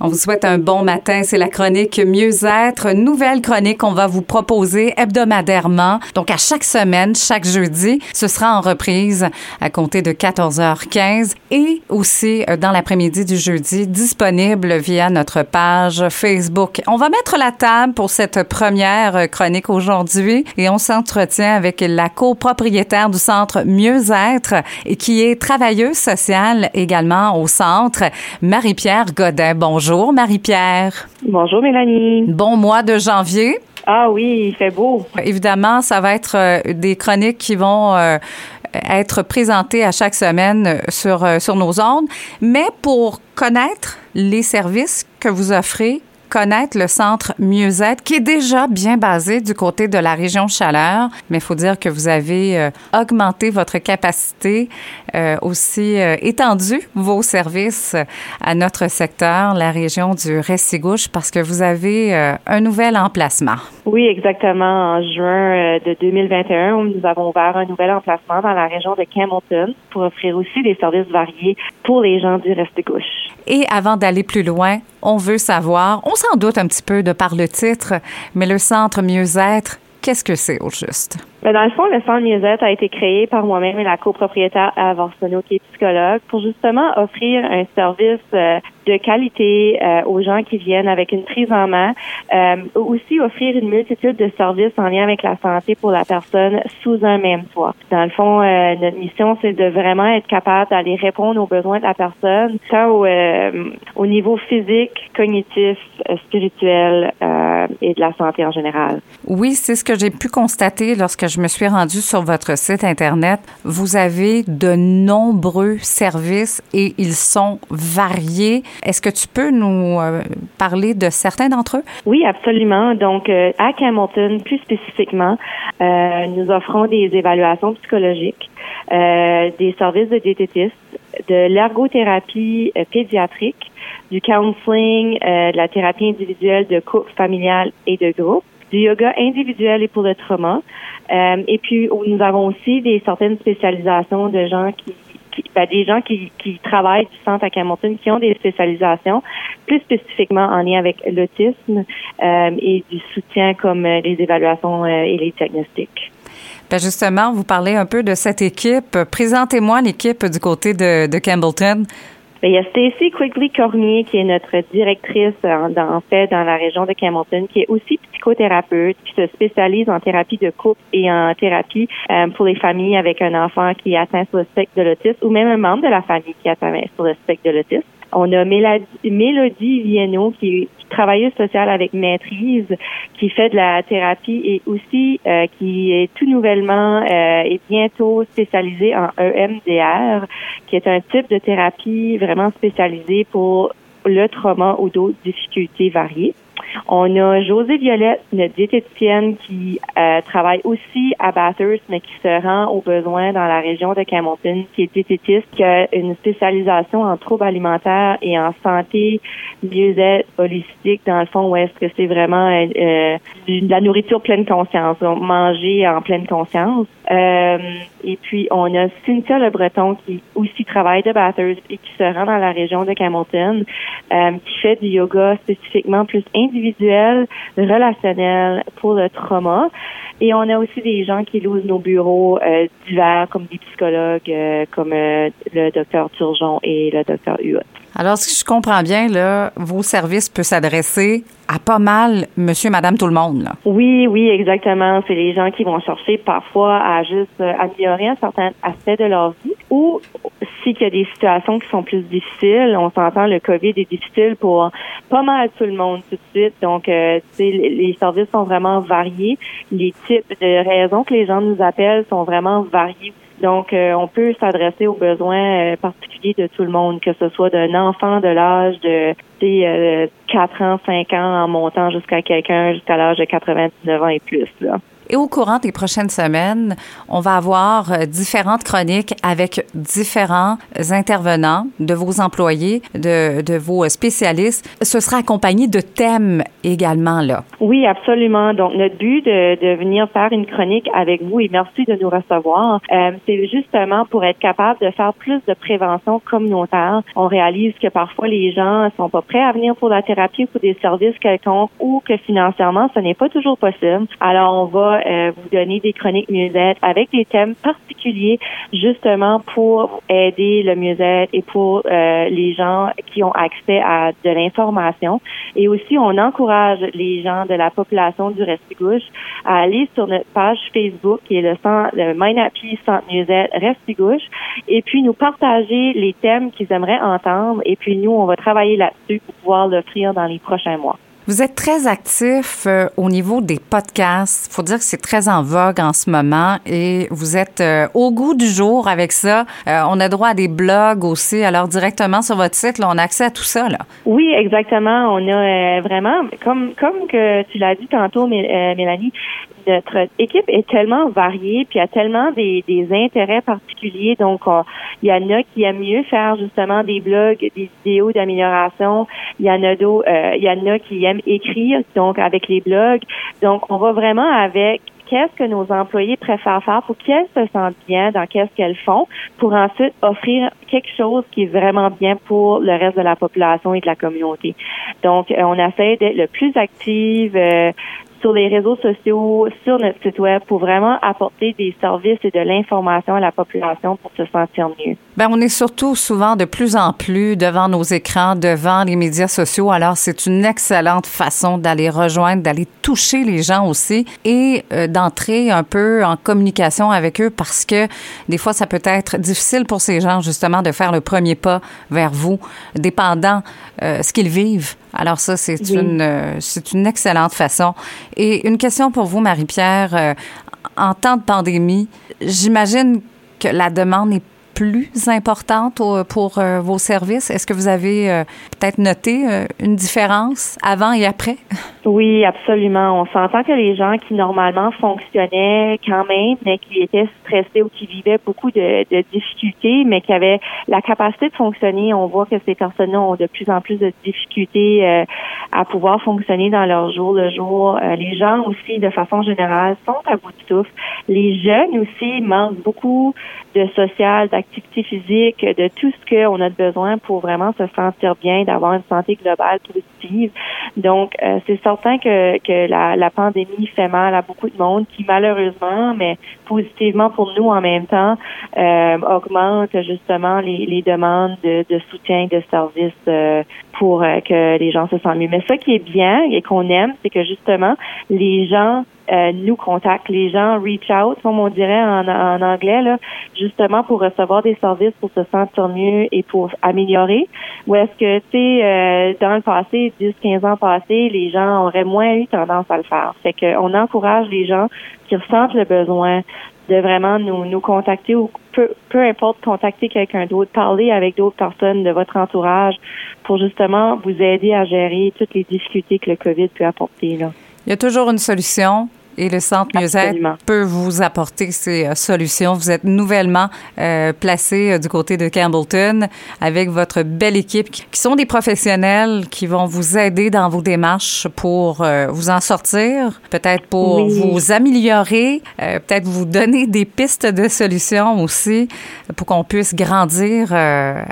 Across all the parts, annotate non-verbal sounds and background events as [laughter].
On vous souhaite un bon matin. C'est la chronique Mieux-être, nouvelle chronique qu'on va vous proposer hebdomadairement. Donc, à chaque semaine, chaque jeudi, ce sera en reprise à compter de 14h15 et aussi euh, dans l'après-midi du jeudi, disponible via notre page Facebook. On va mettre la table pour cette première chronique aujourd'hui et on s'entretient avec la copropriétaire du centre Mieux-être et qui est travailleuse sociale également au centre, Marie-Pierre Godin. Bonjour. Bonjour Marie-Pierre. Bonjour Mélanie. Bon mois de janvier. Ah oui, il fait beau. Évidemment, ça va être euh, des chroniques qui vont euh, être présentées à chaque semaine sur, euh, sur nos ondes. Mais pour connaître les services que vous offrez, connaître le centre Mieux-être, qui est déjà bien basé du côté de la région Chaleur, mais il faut dire que vous avez euh, augmenté votre capacité, euh, aussi euh, étendu vos services à notre secteur, la région du Restigouche, parce que vous avez un nouvel emplacement. Oui, exactement. En juin de 2021, nous avons ouvert un nouvel emplacement dans la région de Campbellton pour offrir aussi des services variés pour les gens du Restigouche. Et avant d'aller plus loin, on veut savoir, on s'en doute un petit peu de par le titre, mais le centre mieux-être, qu'est-ce que c'est au juste? Ben, dans le fond, le centre mieux-être a été créé par moi-même et la copropriétaire Ava qui est psychologue, pour justement offrir un service euh, de qualité euh, aux gens qui viennent avec une prise en main, euh, aussi offrir une multitude de services en lien avec la santé pour la personne sous un même toit. Dans le fond, notre mission, c'est de vraiment être capable d'aller répondre aux besoins de la personne, tant au, au niveau physique, cognitif, spirituel et de la santé en général. Oui, c'est ce que j'ai pu constater lorsque je me suis rendue sur votre site Internet, vous avez de nombreux services et ils sont variés. Est-ce que tu peux nous euh, parler de certains d'entre eux? Oui, absolument. Donc, euh, à Hamilton, plus spécifiquement, euh, nous offrons des évaluations psychologiques, des services de diététistes, de l'ergothérapie pédiatrique, du counseling, de la thérapie individuelle de couple, familial et de groupe du yoga individuel et pour le trauma. Euh, et puis, nous avons aussi des certaines spécialisations de gens qui, ben, des gens qui, qui travaillent du centre à Camonton qui ont des spécialisations plus spécifiquement en lien avec l'autisme euh, et du soutien comme euh, les évaluations et les diagnostics. Ben justement, vous parlez un peu de cette équipe. Présentez-moi l'équipe du côté de, de Campbellton. Il y a Stacy Quigley Cormier qui est notre directrice en, en, fait dans la région de Campbellton, qui est aussi psychothérapeute, qui se spécialise en thérapie de couple et en thérapie euh, pour les familles avec un enfant qui atteint sur le spectre de l'autisme ou même un membre de la famille qui atteint sur le spectre de l'autisme. On a Mélodie, Vienno qui est travailleuse sociale avec maîtrise, qui fait de la thérapie et aussi euh, qui est tout nouvellement euh, et bientôt spécialisée en EMDR, qui est un type de thérapie vraiment spécialisée pour le trauma ou d'autres difficultés variées. On a José Violette, notre diététicienne qui euh, travaille aussi à Bathurst, mais qui se rend aux besoins dans la région de Camonton, qui est diététiste, qui a une spécialisation en troubles alimentaires et en santé, mieux-être holistique, dans le fond, où est-ce que c'est vraiment euh, euh, de la nourriture pleine conscience, donc manger en pleine conscience. Et puis, on a Cynthia Le Breton qui aussi travaille de Bathurst et qui se rend dans la région de Camonton, qui fait du yoga spécifiquement plus individuel relationnel pour le trauma. Et on a aussi des gens qui louent nos bureaux euh, divers, comme des psychologues, euh, comme euh, le docteur Turgeon et le docteur Huot. Alors, si je comprends bien, là, vos services peuvent s'adresser à pas mal monsieur, madame, tout le monde. Là. Oui, oui, exactement. C'est les gens qui vont chercher parfois à juste améliorer un certain aspect de leur vie ou si qu'il y a des situations qui sont plus difficiles. On s'entend, le COVID est difficile pour pas mal tout le monde tout de suite. Donc, euh, les services sont vraiment variés. Les types de raisons que les gens nous appellent sont vraiment variés donc, euh, on peut s'adresser aux besoins euh, particuliers de tout le monde, que ce soit d'un enfant de l'âge de euh, 4 ans, 5 ans, en montant jusqu'à quelqu'un jusqu'à l'âge de 99 ans et plus. Là. Et au courant des prochaines semaines, on va avoir euh, différentes chroniques avec différents intervenants de vos employés, de, de vos spécialistes. Ce sera accompagné de thèmes également, là. Oui, absolument. Donc, notre but de, de venir faire une chronique avec vous et merci de nous recevoir, euh, c'est justement pour être capable de faire plus de prévention communautaire. On réalise que parfois les gens sont pas prêts à venir pour la thérapie ou pour des services quelconques ou que financièrement, ce n'est pas toujours possible. Alors, on va euh, vous donner des chroniques mieux-être avec des thèmes particuliers justement pour aider le mieux-être et pour euh, les gens qui ont accès à de l'information. Et aussi, on encourage les gens de la population du Restigouche à aller sur notre page Facebook qui est le, centre, le Happy Centre Mieux-être Restigouche et puis nous partager les thèmes qu'ils aimeraient entendre et puis nous, on va travailler là-dessus pour pouvoir l'offrir dans les prochains mois. Vous êtes très actif euh, au niveau des podcasts. faut dire que c'est très en vogue en ce moment et vous êtes euh, au goût du jour avec ça. Euh, on a droit à des blogs aussi. Alors directement sur votre site, là, on a accès à tout ça. Là. Oui, exactement. On a vraiment, comme comme que tu l'as dit tantôt, Mélanie, notre équipe est tellement variée, puis a tellement des, des intérêts particuliers. Donc, il y en a qui aiment mieux faire justement des blogs, des vidéos d'amélioration. Il y en a d'autres, euh, y en a qui aiment écrire, donc avec les blogs. Donc, on va vraiment avec qu'est-ce que nos employés préfèrent faire pour qu'elles se sentent bien dans qu'est-ce qu'elles font, pour ensuite offrir quelque chose qui est vraiment bien pour le reste de la population et de la communauté. Donc, euh, on essaie d'être le plus active, euh, sur les réseaux sociaux, sur notre site web pour vraiment apporter des services et de l'information à la population pour se sentir mieux. Bien, on est surtout souvent de plus en plus devant nos écrans, devant les médias sociaux. Alors, c'est une excellente façon d'aller rejoindre, d'aller toucher les gens aussi et euh, d'entrer un peu en communication avec eux parce que des fois, ça peut être difficile pour ces gens justement de faire le premier pas vers vous, dépendant euh, ce qu'ils vivent. Alors ça, c'est une euh, c'est une excellente façon. Et une question pour vous, Marie-Pierre. Euh, en temps de pandémie, j'imagine que la demande est plus importante pour euh, vos services? Est-ce que vous avez euh, peut-être noté euh, une différence avant et après? [laughs] Oui, absolument. On s'entend que les gens qui normalement fonctionnaient quand même, mais qui étaient stressés ou qui vivaient beaucoup de, difficultés, mais qui avaient la capacité de fonctionner, on voit que ces personnes-là ont de plus en plus de difficultés à pouvoir fonctionner dans leur jour le jour. les gens aussi, de façon générale, sont à bout de souffle. Les jeunes aussi manquent beaucoup de social, d'activité physique, de tout ce qu'on a besoin pour vraiment se sentir bien, d'avoir une santé globale positive. Donc, euh, c'est que, que la, la, pandémie fait mal à beaucoup de monde qui, malheureusement, mais positivement pour nous en même temps, euh, augmente justement les, les demandes de, de, soutien de services euh, pour euh, que les gens se sentent mieux. Mais ce qui est bien et qu'on aime, c'est que justement, les gens euh, nous contactent, les gens reach out, comme on dirait en, anglais, là, justement pour recevoir des services pour se sentir mieux et pour améliorer. Ou est-ce que, tu sais, euh, dans le passé, 10, 15 ans passés, les gens auraient moins eu tendance à le faire. Fait qu'on encourage les gens qui ressentent le besoin de vraiment nous, nous contacter ou peu, peu importe, contacter quelqu'un d'autre, parler avec d'autres personnes de votre entourage pour justement vous aider à gérer toutes les difficultés que le COVID peut apporter. Là. Il y a toujours une solution et le Centre Mieux-être peut vous apporter ces euh, solutions. Vous êtes nouvellement euh, placé euh, du côté de Campbellton avec votre belle équipe qui sont des professionnels qui vont vous aider dans vos démarches pour vous en sortir, peut-être pour vous améliorer, peut-être vous donner des pistes de solutions aussi pour qu'on puisse grandir à,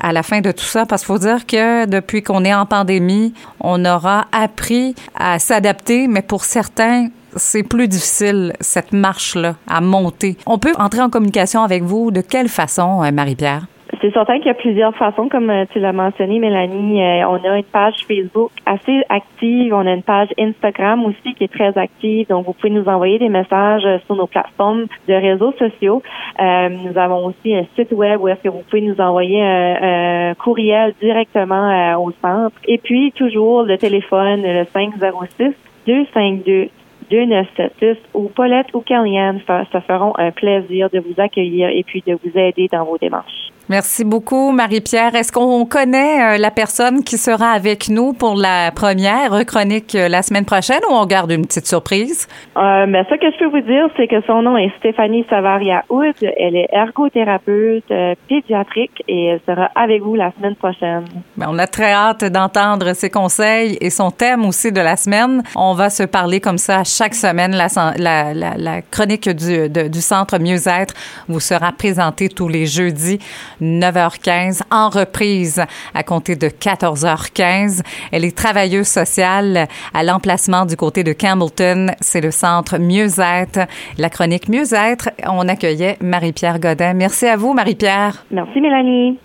à, la fin de tout ça. Parce qu'il faut dire que depuis qu'on est en pandémie, on aura appris à s'adapter, mais pour certains, c'est plus difficile, cette marche-là, à monter. On peut entrer en communication avec vous de quelle façon, euh, Marie-Pierre? C'est certain qu'il y a plusieurs façons, comme euh, tu l'as mentionné, Mélanie. Euh, on a une page Facebook assez active. On a une page Instagram aussi qui est très active. Donc, vous pouvez nous envoyer des messages sur nos plateformes de réseaux sociaux. nous avons aussi un site web où est-ce que vous pouvez nous envoyer un, courriel directement au centre. Et puis, toujours le téléphone, le 506 252 2976 ou Paulette ou Kellyanne se feront un plaisir de vous accueillir et puis de vous aider dans vos démarches. Merci beaucoup, Marie-Pierre. Est-ce qu'on connaît euh, la personne qui sera avec nous pour la première chronique euh, la semaine prochaine ou on garde une petite surprise? Euh, ben, ce que je peux vous dire, c'est que son nom est Stéphanie Savaria-Houd. Elle est ergothérapeute euh, pédiatrique et elle sera avec vous la semaine prochaine. Ben, on a très hâte d'entendre ses conseils et son thème aussi de la semaine. On va se parler comme ça chaque semaine. La, la, la, la chronique du, de, du Centre Mieux-être vous sera présentée tous les jeudis 9h15 en reprise à compter de 14h15. Elle est travailleuse sociale à l'emplacement du côté de Campbellton. C'est le centre Mieux-être. La chronique Mieux-être, on accueillait Marie-Pierre Godin. Merci à vous, Marie-Pierre. Merci, Mélanie.